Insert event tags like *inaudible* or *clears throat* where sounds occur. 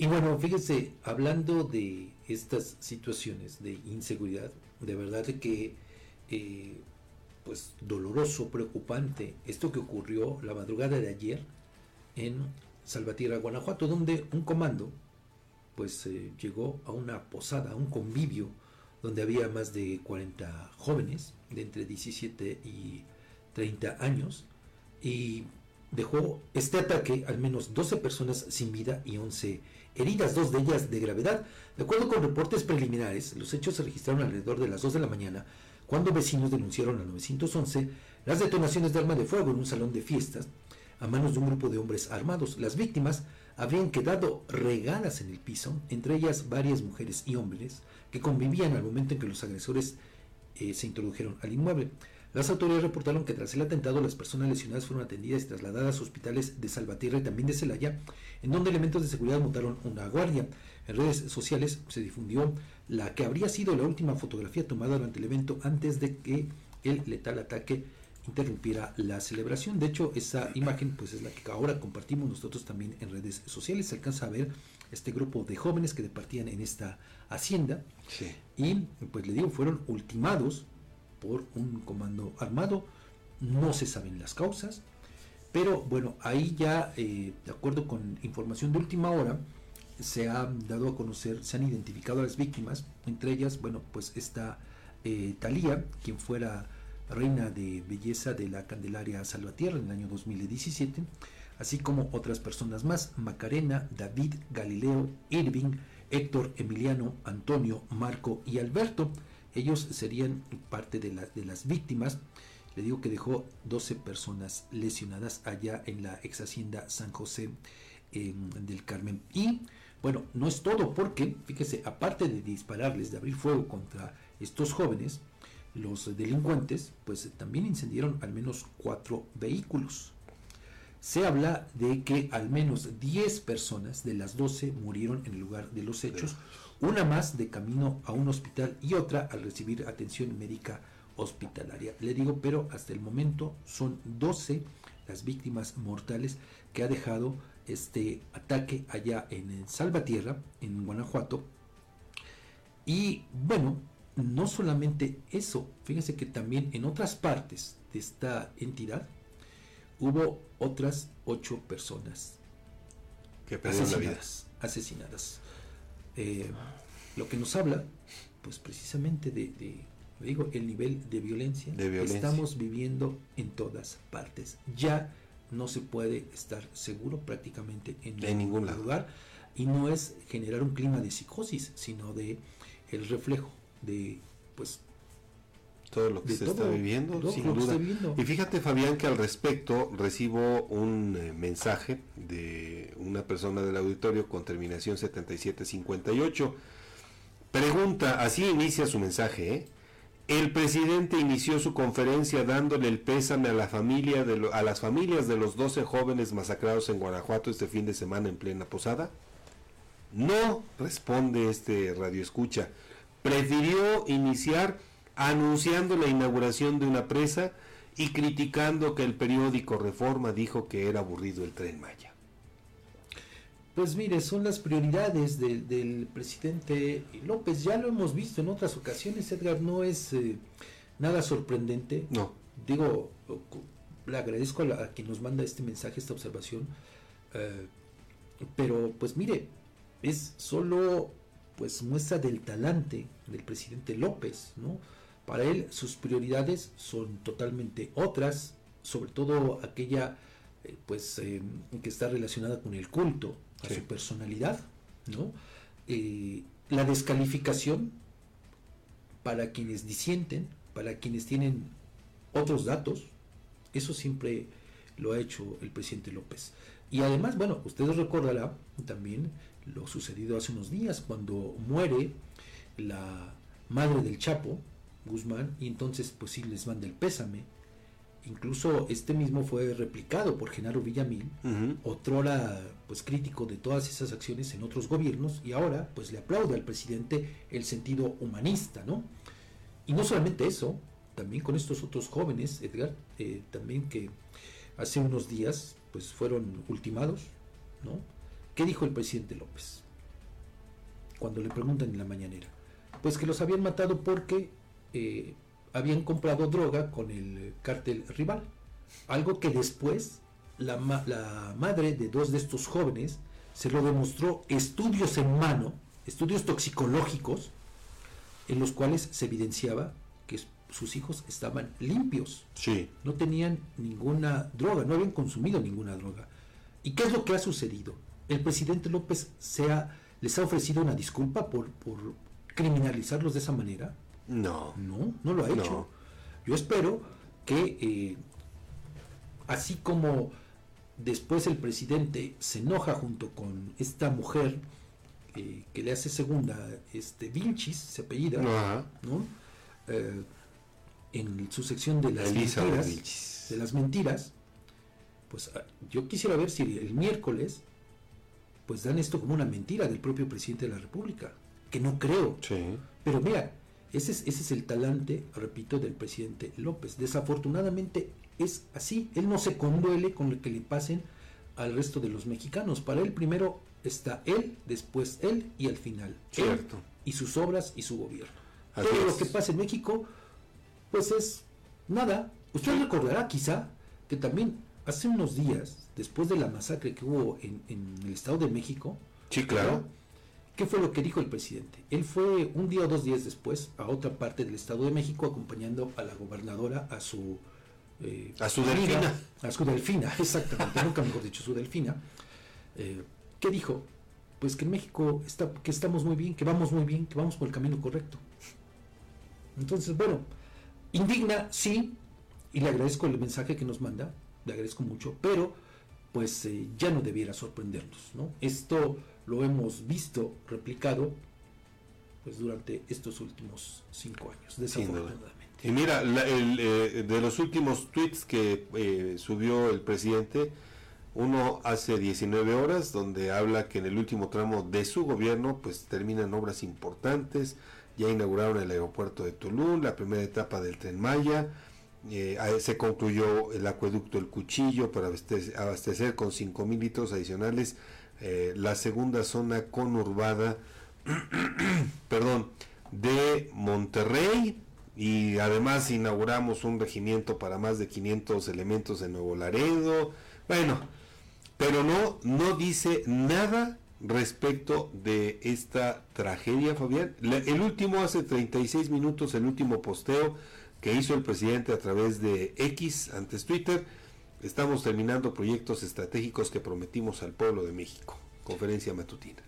Y bueno, fíjese, hablando de estas situaciones de inseguridad, de verdad que eh, pues doloroso, preocupante, esto que ocurrió la madrugada de ayer en Salvatierra, Guanajuato, donde un comando pues eh, llegó a una posada, a un convivio, donde había más de 40 jóvenes de entre 17 y 30 años, y dejó este ataque al menos 12 personas sin vida y 11 heridas, dos de ellas de gravedad. De acuerdo con reportes preliminares, los hechos se registraron alrededor de las 2 de la mañana, cuando vecinos denunciaron al 911 las detonaciones de arma de fuego en un salón de fiestas a manos de un grupo de hombres armados. Las víctimas habrían quedado regadas en el piso, entre ellas varias mujeres y hombres que convivían al momento en que los agresores eh, se introdujeron al inmueble. Las autoridades reportaron que tras el atentado las personas lesionadas fueron atendidas y trasladadas a hospitales de Salvatierra y también de Celaya, en donde elementos de seguridad montaron una guardia. En redes sociales se difundió la que habría sido la última fotografía tomada durante el evento antes de que el letal ataque interrumpiera la celebración. De hecho, esa imagen pues es la que ahora compartimos nosotros también en redes sociales. Se alcanza a ver este grupo de jóvenes que departían en esta hacienda y pues le digo, fueron ultimados por un comando armado. No se saben las causas, pero bueno, ahí ya, eh, de acuerdo con información de última hora, se han dado a conocer, se han identificado a las víctimas, entre ellas, bueno, pues está eh, Talía, quien fuera reina de belleza de la Candelaria Salvatierra en el año 2017, así como otras personas más, Macarena, David, Galileo, Irving, Héctor, Emiliano, Antonio, Marco y Alberto. Ellos serían parte de, de las víctimas. Le digo que dejó 12 personas lesionadas allá en la ex hacienda San José del Carmen. Y bueno, no es todo porque, fíjese, aparte de dispararles, de abrir fuego contra estos jóvenes, los delincuentes pues también incendiaron al menos cuatro vehículos. Se habla de que al menos 10 personas de las 12 murieron en el lugar de los hechos, una más de camino a un hospital y otra al recibir atención médica hospitalaria. Le digo, pero hasta el momento son 12 las víctimas mortales que ha dejado este ataque allá en Salvatierra, en Guanajuato. Y bueno, no solamente eso, fíjense que también en otras partes de esta entidad hubo otras ocho personas que asesinadas. asesinadas. Eh, lo que nos habla, pues precisamente de, digo, el nivel de violencia, que estamos viviendo en todas partes. Ya no se puede estar seguro prácticamente en, ningún lugar y no es generar un clima de psicosis, sino de el reflejo de pues todo lo que se está viviendo, sin duda. Y fíjate, Fabián, que al respecto recibo un eh, mensaje de una persona del auditorio con terminación 7758. Pregunta, así inicia su mensaje, ¿eh? El presidente inició su conferencia dándole el pésame a la familia de a las familias de los 12 jóvenes masacrados en Guanajuato este fin de semana en plena posada. No, responde este radio escucha prefirió iniciar anunciando la inauguración de una presa y criticando que el periódico Reforma dijo que era aburrido el tren Maya. Pues mire, son las prioridades del presidente López. Ya lo hemos visto en otras ocasiones, Edgar, no es eh, nada sorprendente. No. Digo, le agradezco a, quien nos manda este mensaje, esta observación. Eh, pero pues mire, es solo pues muestra del talante del presidente López, ¿no? Para él sus prioridades son totalmente otras, sobre todo aquella eh, pues eh, que está relacionada con el culto a su personalidad, ¿no? Eh, la descalificación para quienes disienten, para quienes tienen otros datos, eso siempre lo ha hecho el presidente López. Y además, bueno, ustedes recordarán también lo sucedido hace unos días cuando muere la madre del Chapo, Guzmán, y entonces pues sí les manda el pésame. Incluso este mismo fue replicado por Genaro Villamil, otro otrora pues crítico de todas esas acciones en otros gobiernos, y ahora pues le aplaude al presidente el sentido humanista, ¿no? Y no solamente eso, también con estos otros jóvenes, Edgar, eh, también que hace unos días pues fueron ultimados, ¿no? ¿Qué dijo el presidente López? cuando le preguntan en la mañanera? Pues que los habían matado porque eh, habían comprado droga con el cártel rival. Algo que después la, la madre de dos de estos jóvenes se lo demostró estudios en mano, estudios toxicológicos, en los cuales se evidenciaba que sus hijos estaban limpios. Sí. No tenían ninguna droga, no habían consumido ninguna droga. ¿Y qué es lo que ha sucedido? El presidente López se les ha ofrecido una disculpa por, por criminalizarlos de esa manera. No. No, no lo ha hecho. Yo espero que, eh, así como después el presidente se enoja junto con esta mujer eh, que le hace segunda, este Vilchis, se apellida, ¿no? Eh, en su sección de las mentiras, de las mentiras, pues ah, yo quisiera ver si el miércoles pues dan esto como una mentira del propio presidente de la República, que no creo. Pero mira, ese es, ese es el talante, repito, del presidente López. Desafortunadamente es así, él no se conduele con lo que le pasen al resto de los mexicanos. Para él primero está él, después él y al final Cierto. y sus obras y su gobierno. Todo lo que pasa en México, pues es nada. Usted recordará quizá que también hace unos días, después de la masacre que hubo en, el Estado de México, sí, claro. ¿Qué fue lo que dijo el presidente? Él fue un día o dos días después a otra parte del Estado de México acompañando a la gobernadora a su... Eh, a su delfina. A su delfina, *laughs* exactamente, nunca mejor dicho, su delfina. Eh, ¿Qué dijo? Pues que en México está, que estamos muy bien, que vamos muy bien, que vamos por el camino correcto. Entonces, bueno, indigna, sí, y le agradezco el mensaje que nos manda, le agradezco mucho, pero pues eh, ya no debiera sorprendernos, ¿no? Esto lo hemos visto replicado pues durante estos últimos cinco años, desafortunadamente. Y mira, el, eh, de los últimos tweets que eh, subió el presidente, uno hace 19 horas, donde habla que en el último tramo de su gobierno, pues terminan obras importantes, ya inauguraron el aeropuerto de Tulum, la primera etapa del tren Maya, eh, se concluyó el acueducto El Cuchillo para abastecer, con 5 mil litros adicionales eh, la segunda zona conurbada *clears throat* perdón, de Monterrey y además inauguramos un regimiento para más de 500 elementos de Nuevo Laredo. Bueno, pero no, no dice nada respecto de esta tragedia, Fabián. el último, hace 36 minutos, el último posteo que hizo el presidente a través de X, antes Twitter, estamos terminando proyectos estratégicos que prometimos al pueblo de México. Conferencia matutina.